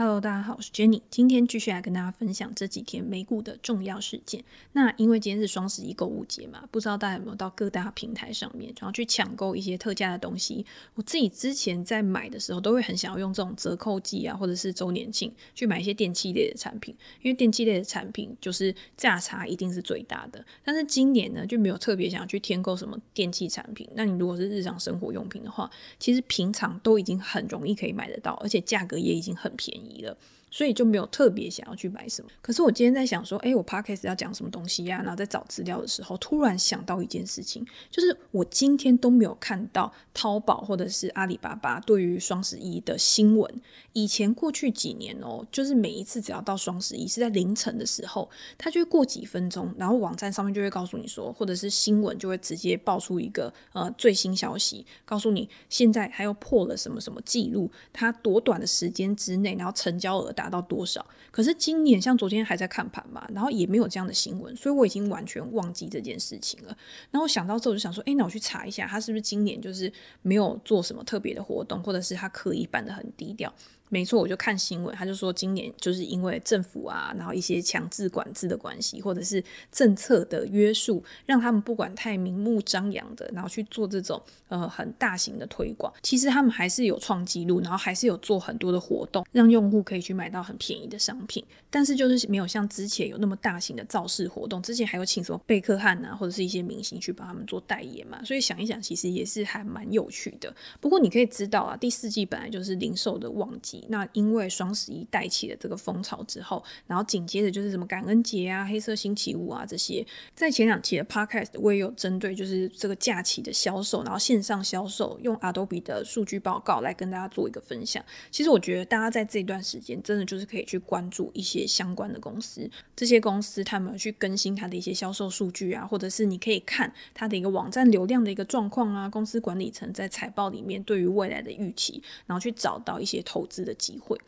Hello，大家好，我是 Jenny。今天继续来跟大家分享这几天美股的重要事件。那因为今天是双十一购物节嘛，不知道大家有没有到各大平台上面，然后去抢购一些特价的东西。我自己之前在买的时候，都会很想要用这种折扣季啊，或者是周年庆去买一些电器类的产品，因为电器类的产品就是价差一定是最大的。但是今年呢，就没有特别想要去添购什么电器产品。那你如果是日常生活用品的话，其实平常都已经很容易可以买得到，而且价格也已经很便宜。了，所以就没有特别想要去买什么。可是我今天在想说，哎，我 podcast 要讲什么东西呀？然后在找资料的时候，突然想到一件事情，就是我今天都没有看到淘宝或者是阿里巴巴对于双十一的新闻。以前过去几年哦，就是每一次只要到双十一是在凌晨的时候，它就会过几分钟，然后网站上面就会告诉你说，或者是新闻就会直接爆出一个呃最新消息，告诉你现在还有破了什么什么记录，它多短的时间之内，然后成交额达到多少。可是今年像昨天还在看盘嘛，然后也没有这样的新闻，所以我已经完全忘记这件事情了。然后想到之后就想说，哎，那我去查一下，他是不是今年就是没有做什么特别的活动，或者是他刻意办的很低调。没错，我就看新闻，他就说今年就是因为政府啊，然后一些强制管制的关系，或者是政策的约束，让他们不管太明目张扬的，然后去做这种呃很大型的推广。其实他们还是有创纪录，然后还是有做很多的活动，让用户可以去买到很便宜的商品。但是就是没有像之前有那么大型的造势活动，之前还有请什么贝克汉啊，或者是一些明星去帮他们做代言嘛。所以想一想，其实也是还蛮有趣的。不过你可以知道啊，第四季本来就是零售的旺季。那因为双十一带起了这个风潮之后，然后紧接着就是什么感恩节啊、黑色星期五啊这些，在前两期的 Podcast 我也有针对就是这个假期的销售，然后线上销售用 Adobe 的数据报告来跟大家做一个分享。其实我觉得大家在这段时间真的就是可以去关注一些相关的公司，这些公司他们去更新它的一些销售数据啊，或者是你可以看它的一个网站流量的一个状况啊，公司管理层在财报里面对于未来的预期，然后去找到一些投资的机会。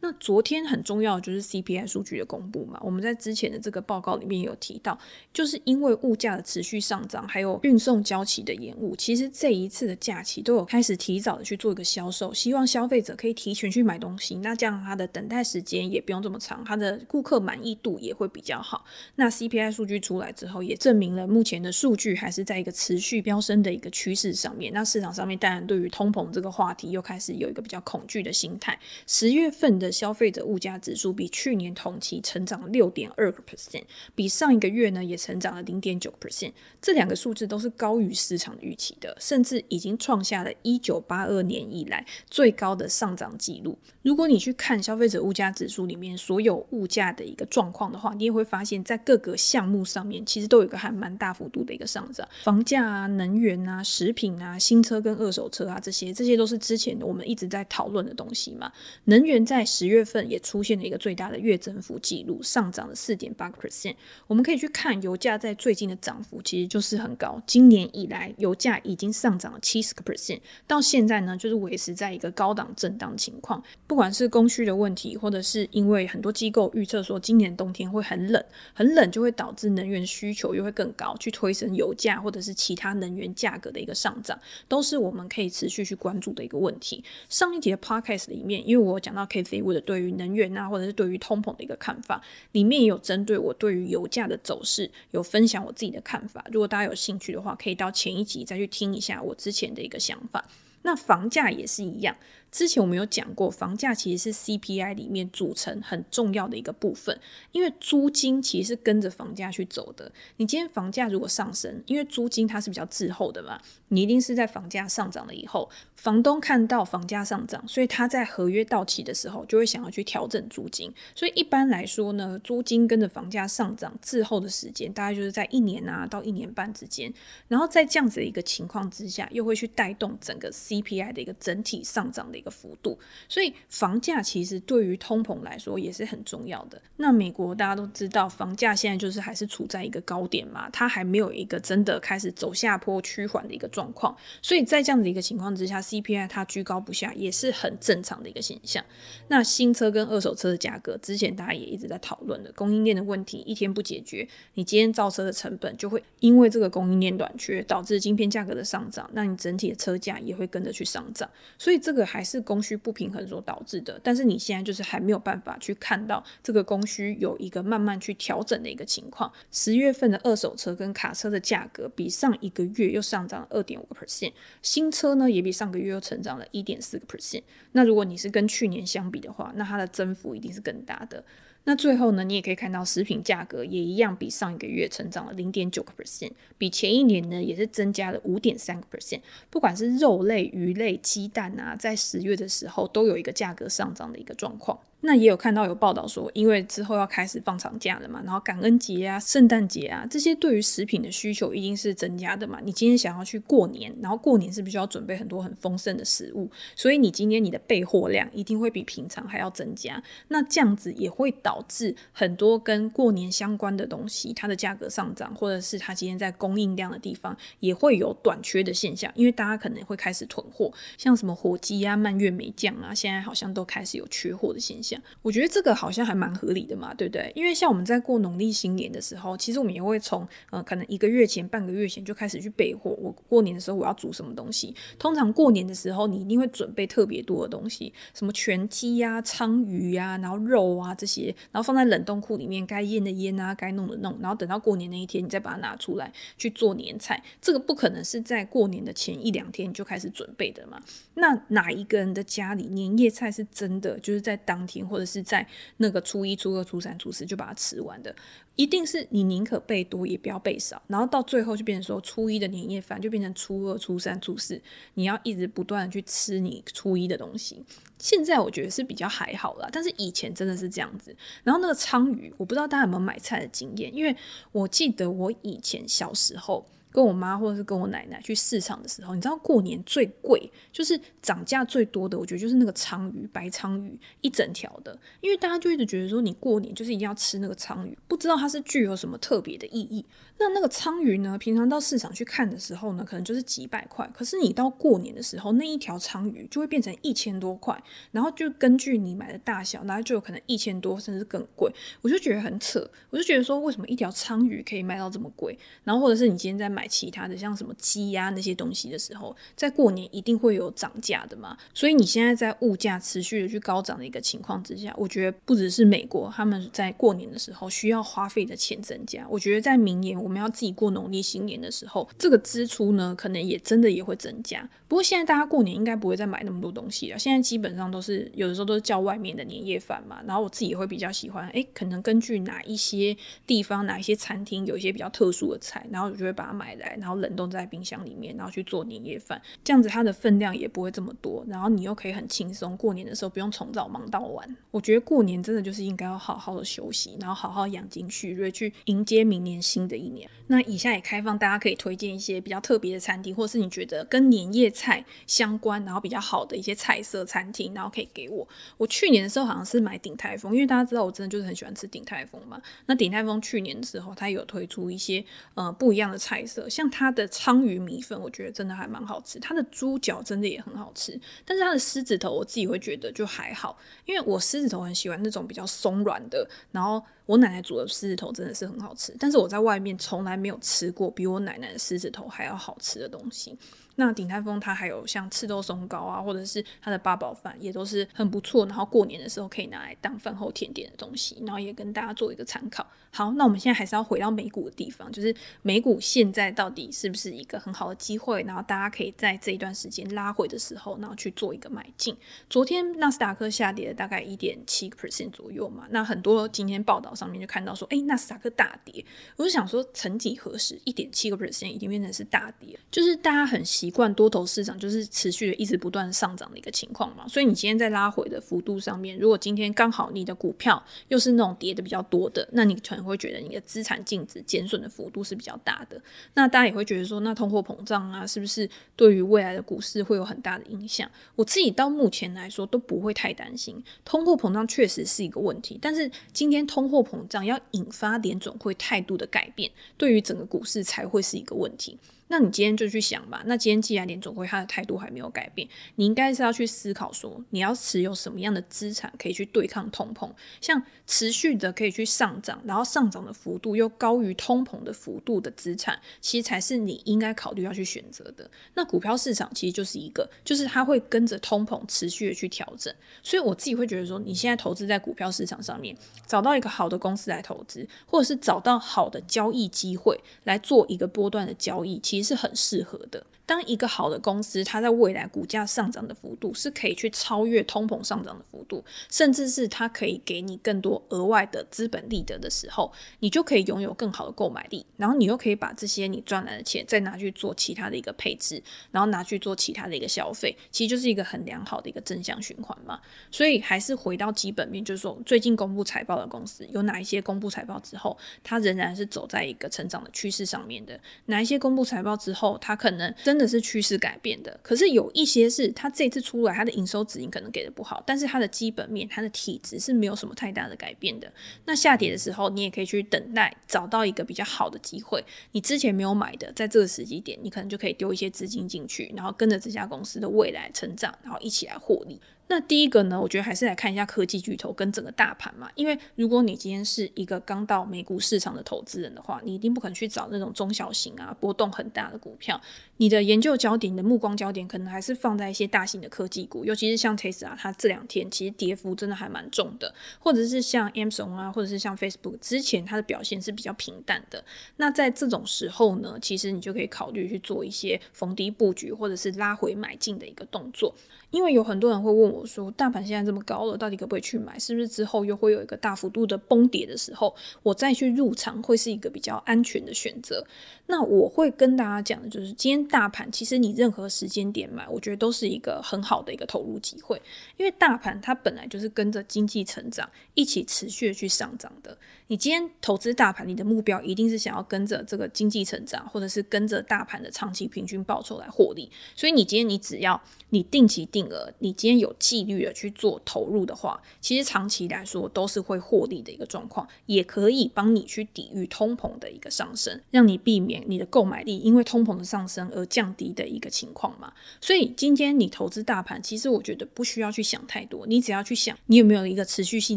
那昨天很重要的就是 CPI 数据的公布嘛，我们在之前的这个报告里面有提到，就是因为物价的持续上涨，还有运送交期的延误，其实这一次的假期都有开始提早的去做一个销售，希望消费者可以提前去买东西，那这样它的等待时间也不用这么长，它的顾客满意度也会比较好。那 CPI 数据出来之后，也证明了目前的数据还是在一个持续飙升的一个趋势上面。那市场上面当然对于通膨这个话题又开始有一个比较恐惧的心态。十月份的消费者物价指数比去年同期成长六点二个 percent，比上一个月呢也成长了零点九 percent。这两个数字都是高于市场预期的，甚至已经创下了一九八二年以来最高的上涨记录。如果你去看消费者物价指数里面所有物价的一个状况的话，你也会发现，在各个项目上面其实都有一个还蛮大幅度的一个上涨。房价啊、能源啊、食品啊、新车跟二手车啊这些，这些都是之前我们一直在讨论的东西嘛。能源在十月份。也出现了一个最大的月增幅记录，上涨了四点八个 percent。我们可以去看油价在最近的涨幅，其实就是很高。今年以来，油价已经上涨了七十个 percent，到现在呢，就是维持在一个高档震荡情况。不管是供需的问题，或者是因为很多机构预测说今年冬天会很冷，很冷就会导致能源需求又会更高，去推升油价或者是其他能源价格的一个上涨，都是我们可以持续去关注的一个问题。上一节的 podcast 里面，因为我讲到或者对于能源啊，或者是对于通膨的一个看法，里面也有针对我对于油价的走势有分享我自己的看法。如果大家有兴趣的话，可以到前一集再去听一下我之前的一个想法。那房价也是一样。之前我们有讲过，房价其实是 CPI 里面组成很重要的一个部分，因为租金其实是跟着房价去走的。你今天房价如果上升，因为租金它是比较滞后的嘛，你一定是在房价上涨了以后，房东看到房价上涨，所以他在合约到期的时候就会想要去调整租金。所以一般来说呢，租金跟着房价上涨滞后的时间，大概就是在一年啊到一年半之间。然后在这样子的一个情况之下，又会去带动整个 CPI 的一个整体上涨的。一个幅度，所以房价其实对于通膨来说也是很重要的。那美国大家都知道，房价现在就是还是处在一个高点嘛，它还没有一个真的开始走下坡趋缓的一个状况。所以在这样的一个情况之下，CPI 它居高不下也是很正常的一个现象。那新车跟二手车的价格，之前大家也一直在讨论的供应链的问题，一天不解决，你今天造车的成本就会因为这个供应链短缺导致晶片价格的上涨，那你整体的车价也会跟着去上涨。所以这个还是。供需不平衡所导致的，但是你现在就是还没有办法去看到这个供需有一个慢慢去调整的一个情况。十月份的二手车跟卡车的价格比上一个月又上涨了二点五个 percent，新车呢也比上个月又成长了一点四个 percent。那如果你是跟去年相比的话，那它的增幅一定是更大的。那最后呢，你也可以看到食品价格也一样，比上一个月成长了零点九个 percent，比前一年呢也是增加了五点三个 percent。不管是肉类、鱼类、鸡蛋啊，在十月的时候都有一个价格上涨的一个状况。那也有看到有报道说，因为之后要开始放长假了嘛，然后感恩节啊、圣诞节啊，这些对于食品的需求一定是增加的嘛。你今天想要去过年，然后过年是不是要准备很多很丰盛的食物？所以你今天你的备货量一定会比平常还要增加。那这样子也会导致很多跟过年相关的东西，它的价格上涨，或者是它今天在供应量的地方也会有短缺的现象，因为大家可能会开始囤货，像什么火鸡啊、蔓越莓酱啊，现在好像都开始有缺货的现象。我觉得这个好像还蛮合理的嘛，对不对？因为像我们在过农历新年的时候，其实我们也会从呃可能一个月前、半个月前就开始去备货。我过年的时候我要煮什么东西？通常过年的时候你一定会准备特别多的东西，什么全鸡呀、鲳鱼呀，然后肉啊这些，然后放在冷冻库里面，该腌的腌啊，该弄的弄，然后等到过年那一天你再把它拿出来去做年菜。这个不可能是在过年的前一两天你就开始准备的嘛？那哪一个人的家里年夜菜是真的就是在当天？或者是在那个初一、初二、初三、初四就把它吃完的，一定是你宁可备多也不要备少，然后到最后就变成说初一的年夜饭就变成初二、初三、初四，你要一直不断的去吃你初一的东西。现在我觉得是比较还好啦，但是以前真的是这样子。然后那个鲳鱼，我不知道大家有没有买菜的经验，因为我记得我以前小时候。跟我妈或者是跟我奶奶去市场的时候，你知道过年最贵就是涨价最多的，我觉得就是那个鲳鱼，白鲳鱼一整条的，因为大家就一直觉得说你过年就是一定要吃那个鲳鱼，不知道它是具有什么特别的意义。那那个鲳鱼呢，平常到市场去看的时候呢，可能就是几百块，可是你到过年的时候，那一条鲳鱼就会变成一千多块，然后就根据你买的大小，然后就有可能一千多甚至更贵，我就觉得很扯，我就觉得说为什么一条鲳鱼可以卖到这么贵？然后或者是你今天在买其他的像什么鸡呀那些东西的时候，在过年一定会有涨价的嘛。所以你现在在物价持续的去高涨的一个情况之下，我觉得不只是美国他们在过年的时候需要花费的钱增加，我觉得在明年我们要自己过农历新年的时候，这个支出呢可能也真的也会增加。不过现在大家过年应该不会再买那么多东西了，现在基本上都是有的时候都是叫外面的年夜饭嘛。然后我自己也会比较喜欢，哎，可能根据哪一些地方哪一些餐厅有一些比较特殊的菜，然后我就会把它买来。然后冷冻在冰箱里面，然后去做年夜饭，这样子它的分量也不会这么多，然后你又可以很轻松，过年的时候不用从早忙到晚。我觉得过年真的就是应该要好好的休息，然后好好养精蓄锐，去迎接明年新的一年。那以下也开放大家可以推荐一些比较特别的餐厅，或是你觉得跟年夜菜相关，然后比较好的一些菜色餐厅，然后可以给我。我去年的时候好像是买鼎泰丰，因为大家知道我真的就是很喜欢吃鼎泰丰嘛。那鼎泰丰去年的时候，它有推出一些呃不一样的菜色，像它的鲳鱼米粉，我觉得真的还蛮好吃。它的猪脚真的也很好吃，但是它的狮子头我自己会觉得就还好，因为我狮子头很喜欢那种比较松软的。然后我奶奶煮的狮子头真的是很好吃，但是我在外面从来没有吃过比我奶奶的狮子头还要好吃的东西。那鼎泰丰它还有像赤豆松糕啊，或者是它的八宝饭也都是很不错，然后过年的时候可以拿来当饭后甜点的东西，然后也跟大家做一个参考。好，那我们现在还是要回到美股的地方，就是美股现在到底是不是一个很好的机会？然后大家可以在这一段时间拉回的时候，然后去做一个买进。昨天纳斯达克下跌了大概一点七个 percent 左右嘛，那很多今天报道上面就看到说，哎，纳斯达克大跌，我就想说，曾几何时，一点七个 percent 已经变成是大跌，就是大家很习。习惯多头市场就是持续的一直不断上涨的一个情况嘛，所以你今天在拉回的幅度上面，如果今天刚好你的股票又是那种跌的比较多的，那你可能会觉得你的资产净值减损的幅度是比较大的。那大家也会觉得说，那通货膨胀啊，是不是对于未来的股市会有很大的影响？我自己到目前来说都不会太担心，通货膨胀确实是一个问题，但是今天通货膨胀要引发联总会态度的改变，对于整个股市才会是一个问题。那你今天就去想吧，那今天既然联总会他的态度还没有改变，你应该是要去思考说，你要持有什么样的资产可以去对抗通膨，像持续的可以去上涨，然后上涨的幅度又高于通膨的幅度的资产，其实才是你应该考虑要去选择的。那股票市场其实就是一个，就是它会跟着通膨持续的去调整，所以我自己会觉得说，你现在投资在股票市场上面，找到一个好的公司来投资，或者是找到好的交易机会来做一个波段的交易，其实是很适合的。当一个好的公司，它在未来股价上涨的幅度是可以去超越通膨上涨的幅度，甚至是它可以给你更多额外的资本利得的时候，你就可以拥有更好的购买力，然后你又可以把这些你赚来的钱再拿去做其他的一个配置，然后拿去做其他的一个消费，其实就是一个很良好的一个正向循环嘛。所以还是回到基本面，就是说最近公布财报的公司有哪一些公布财报之后，它仍然是走在一个成长的趋势上面的，哪一些公布财报之后，它可能真。真的是趋势改变的，可是有一些是它这次出来，它的营收指引可能给的不好，但是它的基本面、它的体质是没有什么太大的改变的。那下跌的时候，你也可以去等待，找到一个比较好的机会。你之前没有买的，在这个时机点，你可能就可以丢一些资金进去，然后跟着这家公司的未来成长，然后一起来获利。那第一个呢，我觉得还是来看一下科技巨头跟整个大盘嘛。因为如果你今天是一个刚到美股市场的投资人的话，你一定不可能去找那种中小型啊、波动很大的股票。你的研究焦点、你的目光焦点可能还是放在一些大型的科技股，尤其是像 Tesla，它这两天其实跌幅真的还蛮重的，或者是像 Amazon 啊，或者是像 Facebook，之前它的表现是比较平淡的。那在这种时候呢，其实你就可以考虑去做一些逢低布局，或者是拉回买进的一个动作。因为有很多人会问我说，大盘现在这么高了，到底可不可以去买？是不是之后又会有一个大幅度的崩跌的时候，我再去入场会是一个比较安全的选择？那我会跟大家讲的就是，今天大盘其实你任何时间点买，我觉得都是一个很好的一个投入机会，因为大盘它本来就是跟着经济成长一起持续去上涨的。你今天投资大盘，你的目标一定是想要跟着这个经济成长，或者是跟着大盘的长期平均报酬来获利。所以你今天你只要你定期定定额，你今天有纪律的去做投入的话，其实长期来说都是会获利的一个状况，也可以帮你去抵御通膨的一个上升，让你避免你的购买力因为通膨的上升而降低的一个情况嘛。所以今天你投资大盘，其实我觉得不需要去想太多，你只要去想你有没有一个持续性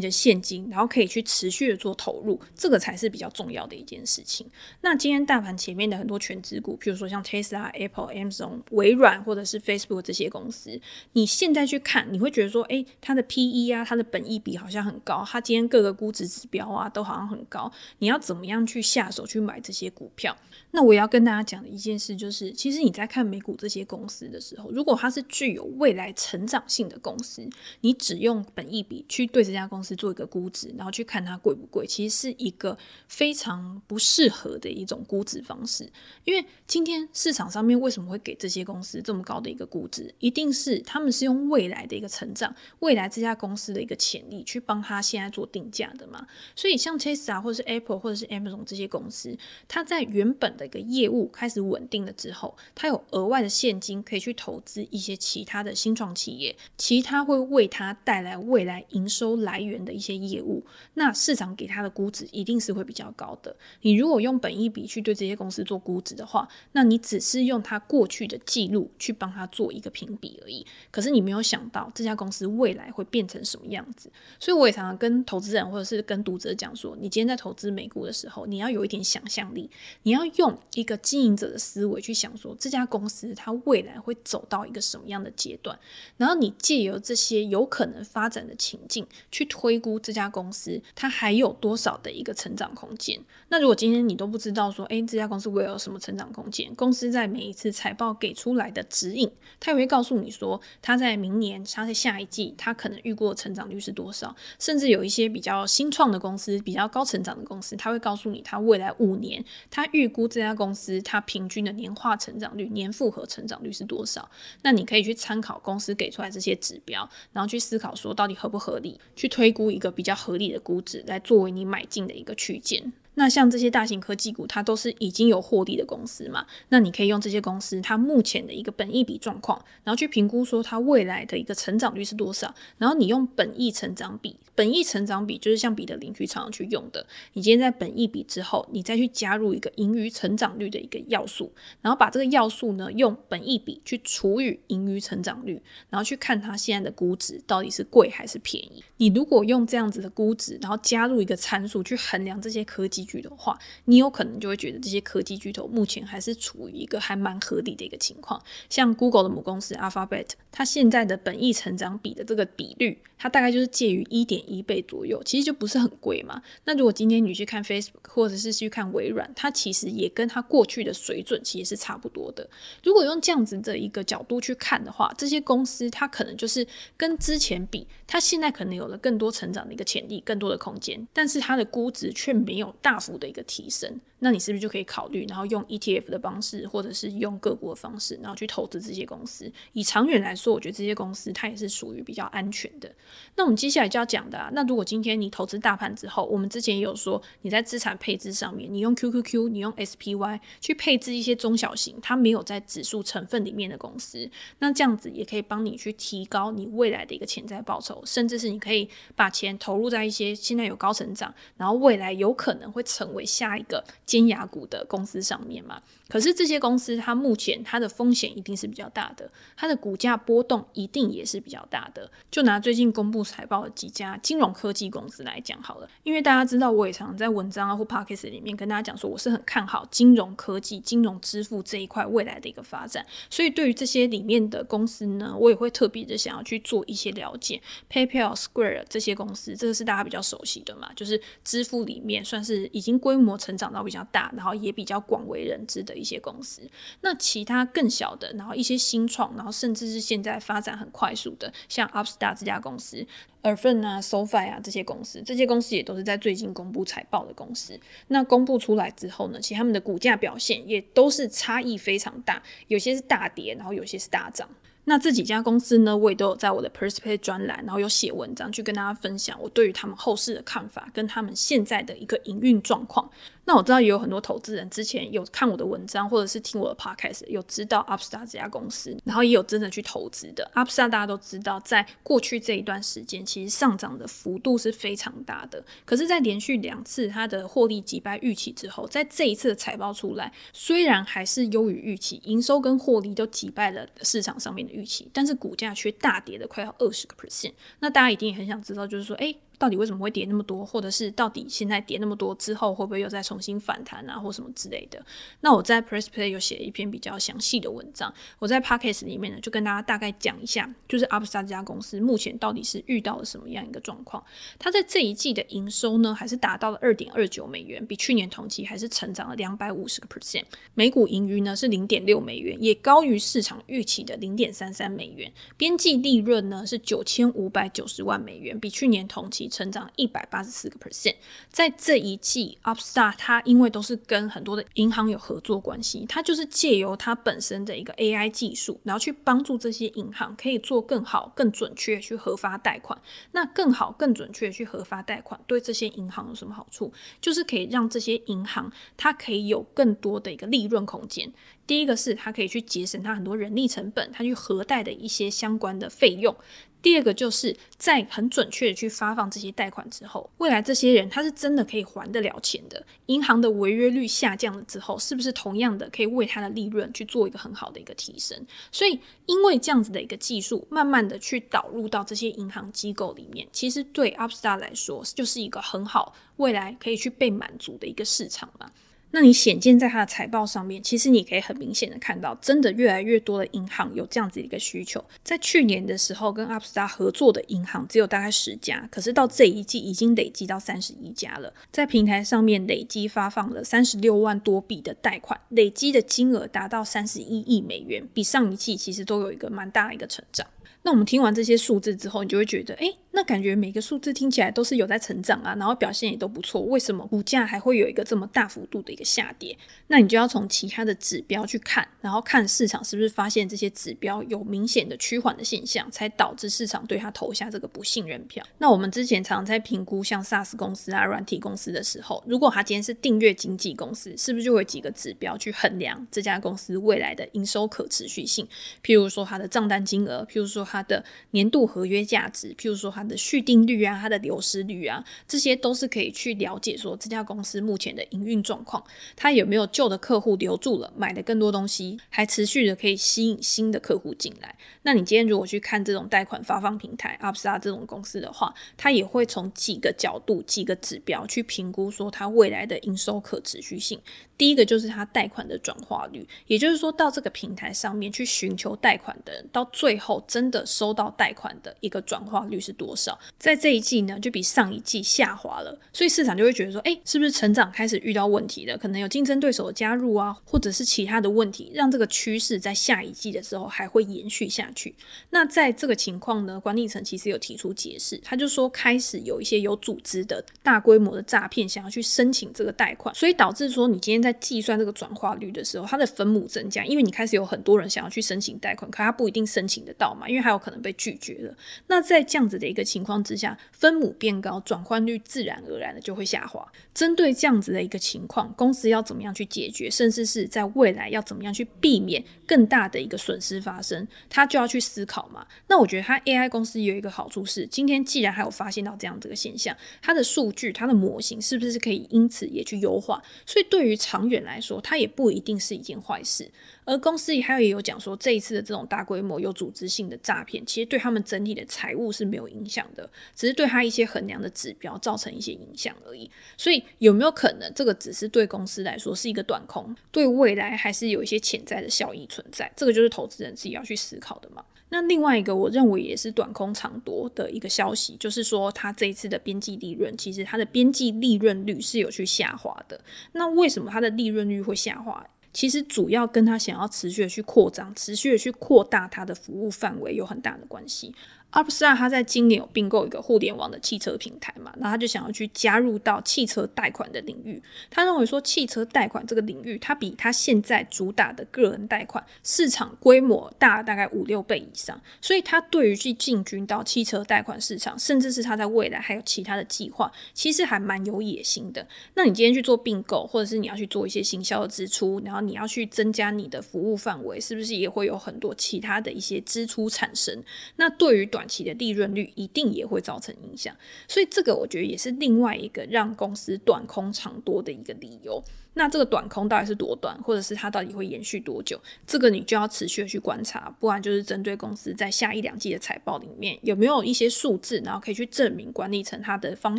的现金，然后可以去持续的做投入，这个才是比较重要的一件事情。那今天大盘前面的很多全职股，譬如说像 Tesla、Apple、Amazon、微软或者是 Facebook 这些公司。你现在去看，你会觉得说，诶，它的 PE 啊，它的本益比好像很高，它今天各个估值指标啊都好像很高，你要怎么样去下手去买这些股票？那我要跟大家讲的一件事就是，其实你在看美股这些公司的时候，如果它是具有未来成长性的公司，你只用本益比去对这家公司做一个估值，然后去看它贵不贵，其实是一个非常不适合的一种估值方式。因为今天市场上面为什么会给这些公司这么高的一个估值，一定是他他们是用未来的一个成长，未来这家公司的一个潜力去帮他现在做定价的嘛。所以像 Tesla 或者是 Apple 或者是 Amazon 这些公司，它在原本的一个业务开始稳定了之后，它有额外的现金可以去投资一些其他的新创企业，其他会为它带来未来营收来源的一些业务，那市场给它的估值一定是会比较高的。你如果用本一比去对这些公司做估值的话，那你只是用它过去的记录去帮它做一个评比而已。可是你没有想到这家公司未来会变成什么样子，所以我也常常跟投资人或者是跟读者讲说，你今天在投资美股的时候，你要有一点想象力，你要用。一个经营者的思维去想说，这家公司它未来会走到一个什么样的阶段，然后你借由这些有可能发展的情境去推估这家公司它还有多少的一个成长空间。那如果今天你都不知道说，诶，这家公司会有什么成长空间？公司在每一次财报给出来的指引，它也会告诉你说，它在明年、它在下一季，它可能预估的成长率是多少。甚至有一些比较新创的公司、比较高成长的公司，它会告诉你，它未来五年它预估这家公司。公司它平均的年化成长率、年复合成长率是多少？那你可以去参考公司给出来这些指标，然后去思考说到底合不合理，去推估一个比较合理的估值来作为你买进的一个区间。那像这些大型科技股，它都是已经有获利的公司嘛，那你可以用这些公司它目前的一个本益比状况，然后去评估说它未来的一个成长率是多少，然后你用本益成长比，本益成长比就是像彼得林去常常去用的，你今天在本益比之后，你再去加入一个盈余成长率的一个要素，然后把这个要素呢用本益比去除以盈余成长率，然后去看它现在的估值到底是贵还是便宜。你如果用这样子的估值，然后加入一个参数去衡量这些科技巨头的话，你有可能就会觉得这些科技巨头目前还是处于一个还蛮合理的一个情况。像 Google 的母公司 Alphabet，它现在的本益成长比的这个比率，它大概就是介于一点一倍左右，其实就不是很贵嘛。那如果今天你去看 Facebook 或者是去看微软，它其实也跟它过去的水准其实是差不多的。如果用这样子的一个角度去看的话，这些公司它可能就是跟之前比，它现在可能有了更多成长的一个潜力，更多的空间，但是它的估值却没有大大幅的一个提升。那你是不是就可以考虑，然后用 ETF 的方式，或者是用个股的方式，然后去投资这些公司？以长远来说，我觉得这些公司它也是属于比较安全的。那我们接下来就要讲的啊，那如果今天你投资大盘之后，我们之前也有说，你在资产配置上面，你用 QQQ，你用 SPY 去配置一些中小型，它没有在指数成分里面的公司，那这样子也可以帮你去提高你未来的一个潜在报酬，甚至是你可以把钱投入在一些现在有高成长，然后未来有可能会成为下一个。尖牙股的公司上面嘛，可是这些公司它目前它的风险一定是比较大的，它的股价波动一定也是比较大的。就拿最近公布财报的几家金融科技公司来讲好了，因为大家知道我也常常在文章啊或 podcast 里面跟大家讲说，我是很看好金融科技、金融支付这一块未来的一个发展，所以对于这些里面的公司呢，我也会特别的想要去做一些了解。PayPal、Square 这些公司，这个是大家比较熟悉的嘛，就是支付里面算是已经规模成长到比较。大，然后也比较广为人知的一些公司，那其他更小的，然后一些新创，然后甚至是现在发展很快速的，像 Upstart 这家公司、Aleph 啊、SoFi 啊这些公司，这些公司也都是在最近公布财报的公司。那公布出来之后呢，其实他们的股价表现也都是差异非常大，有些是大跌，然后有些是大涨。那这几家公司呢，我也都有在我的 Perspect 专栏，然后有写文章去跟大家分享我对于他们后市的看法，跟他们现在的一个营运状况。那我知道也有很多投资人之前有看我的文章，或者是听我的 podcast，有知道 Upstart 这家公司，然后也有真的去投资的。Upstart 大家都知道，在过去这一段时间，其实上涨的幅度是非常大的。可是，在连续两次它的获利击败预期之后，在这一次的财报出来，虽然还是优于预期，营收跟获利都击败了市场上面的预期，但是股价却大跌了快要二十个 percent。那大家一定也很想知道，就是说，诶。到底为什么会跌那么多，或者是到底现在跌那么多之后会不会又再重新反弹啊，或什么之类的？那我在 Press Play 有写一篇比较详细的文章，我在 Podcast 里面呢就跟大家大概讲一下，就是 Upstart 这家公司目前到底是遇到了什么样一个状况？它在这一季的营收呢，还是达到了二点二九美元，比去年同期还是成长了两百五十个 percent。每股盈余呢是零点六美元，也高于市场预期的零点三三美元。边际利润呢是九千五百九十万美元，比去年同期。成长一百八十四个 percent，在这一季，Upstart 它因为都是跟很多的银行有合作关系，它就是借由它本身的一个 AI 技术，然后去帮助这些银行可以做更好、更准确去核发贷款。那更好、更准确去核发贷款，对这些银行有什么好处？就是可以让这些银行它可以有更多的一个利润空间。第一个是它可以去节省它很多人力成本，它去核贷的一些相关的费用。第二个就是在很准确的去发放这些贷款之后，未来这些人他是真的可以还得了钱的。银行的违约率下降了之后，是不是同样的可以为他的利润去做一个很好的一个提升？所以，因为这样子的一个技术，慢慢的去导入到这些银行机构里面，其实对 Upstar 来说就是一个很好未来可以去被满足的一个市场嘛。那你显见在它的财报上面，其实你可以很明显的看到，真的越来越多的银行有这样子一个需求。在去年的时候，跟 Upstart 合作的银行只有大概十家，可是到这一季已经累积到三十一家了，在平台上面累积发放了三十六万多笔的贷款，累积的金额达到三十一亿美元，比上一季其实都有一个蛮大的一个成长。那我们听完这些数字之后，你就会觉得，诶。那感觉每个数字听起来都是有在成长啊，然后表现也都不错，为什么股价还会有一个这么大幅度的一个下跌？那你就要从其他的指标去看，然后看市场是不是发现这些指标有明显的趋缓的现象，才导致市场对它投下这个不信任票。那我们之前常在评估像 SaaS 公司啊、软体公司的时候，如果它今天是订阅经济公司，是不是就会有几个指标去衡量这家公司未来的营收可持续性？譬如说它的账单金额，譬如说它的年度合约价值，譬如说它的续订率啊、它的流失率啊，这些都是可以去了解说这家公司目前的营运状况，它有没有旧的客户留住了，买的更多东西，还持续的可以吸引新的客户进来。那你今天如果去看这种贷款发放平台 Upstart 这种公司的话，它也会从几个角度、几个指标去评估说它未来的营收可持续性。第一个就是它贷款的转化率，也就是说到这个平台上面去寻求贷款的人，到最后真的收到贷款的一个转化率是多少？在这一季呢，就比上一季下滑了，所以市场就会觉得说，哎，是不是成长开始遇到问题了？可能有竞争对手的加入啊，或者是其他的问题，让这个趋势在下一季的时候还会延续下去。那在这个情况呢，管理层其实有提出解释，他就说开始有一些有组织的大规模的诈骗想要去申请这个贷款，所以导致说你今天在计算这个转化率的时候，它的分母增加，因为你开始有很多人想要去申请贷款，可他不一定申请得到嘛，因为还有可能被拒绝了。那在这样子的一个情况之下，分母变高，转换率自然而然的就会下滑。针对这样子的一个情况，公司要怎么样去解决，甚至是在未来要怎么样去避免更大的一个损失发生，他就要去思考嘛。那我觉得他 AI 公司有一个好处是，今天既然还有发现到这样这个现象，它的数据、它的模型是不是可以因此也去优化？所以对于长远来说，它也不一定是一件坏事。而公司还有也有讲说，这一次的这种大规模有组织性的诈骗，其实对他们整体的财务是没有影响的，只是对他一些衡量的指标造成一些影响而已。所以有没有可能这个只是对公司来说是一个短空，对未来还是有一些潜在的效益存在？这个就是投资人自己要去思考的嘛。那另外一个我认为也是短空长多的一个消息，就是说它这一次的边际利润，其实它的边际利润率是有去下滑的。那为什么它的利润率会下滑？其实主要跟他想要持续的去扩张、持续的去扩大他的服务范围有很大的关系。Upstart 他在今年有并购一个互联网的汽车平台嘛，然后他就想要去加入到汽车贷款的领域。他认为说汽车贷款这个领域，它比他现在主打的个人贷款市场规模大大概五六倍以上，所以他对于去进军到汽车贷款市场，甚至是他在未来还有其他的计划，其实还蛮有野心的。那你今天去做并购，或者是你要去做一些行销的支出，然后你要去增加你的服务范围，是不是也会有很多其他的一些支出产生？那对于短短期的利润率一定也会造成影响，所以这个我觉得也是另外一个让公司短空长多的一个理由。那这个短空到底是多短，或者是它到底会延续多久？这个你就要持续的去观察，不然就是针对公司在下一两季的财报里面有没有一些数字，然后可以去证明管理层它的方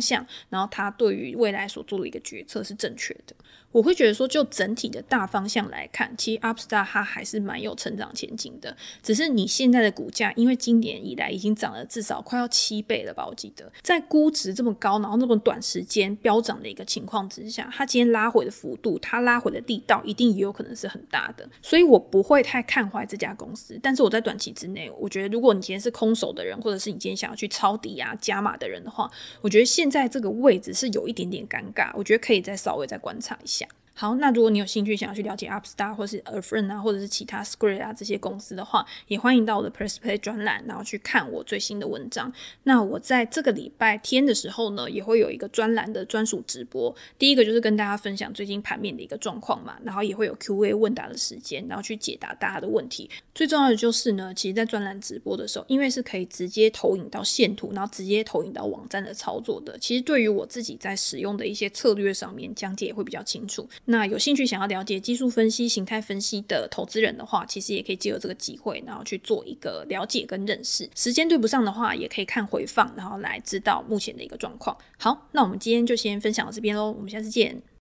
向，然后它对于未来所做的一个决策是正确的。我会觉得说，就整体的大方向来看，其实 Upstart 它还是蛮有成长前景的。只是你现在的股价，因为今年以来已经涨了至少快要七倍了吧？我记得在估值这么高，然后那么短时间飙涨的一个情况之下，它今天拉回的幅度，它拉回的力道一定也有可能是很大的。所以我不会太看坏这家公司。但是我在短期之内，我觉得如果你今天是空手的人，或者是你今天想要去抄底啊、加码的人的话，我觉得现在这个位置是有一点点尴尬。我觉得可以再稍微再观察一下。好，那如果你有兴趣想要去了解 Upstart 或是 a f r i e n d 啊，或者是其他 Square 啊这些公司的话，也欢迎到我的 Press Play 专栏，然后去看我最新的文章。那我在这个礼拜天的时候呢，也会有一个专栏的专属直播。第一个就是跟大家分享最近盘面的一个状况嘛，然后也会有 Q&A 问答的时间，然后去解答大家的问题。最重要的就是呢，其实，在专栏直播的时候，因为是可以直接投影到线图，然后直接投影到网站的操作的，其实对于我自己在使用的一些策略上面讲解也会比较清楚。那有兴趣想要了解技术分析、形态分析的投资人的话，其实也可以借由这个机会，然后去做一个了解跟认识。时间对不上的话，也可以看回放，然后来知道目前的一个状况。好，那我们今天就先分享到这边喽，我们下次见。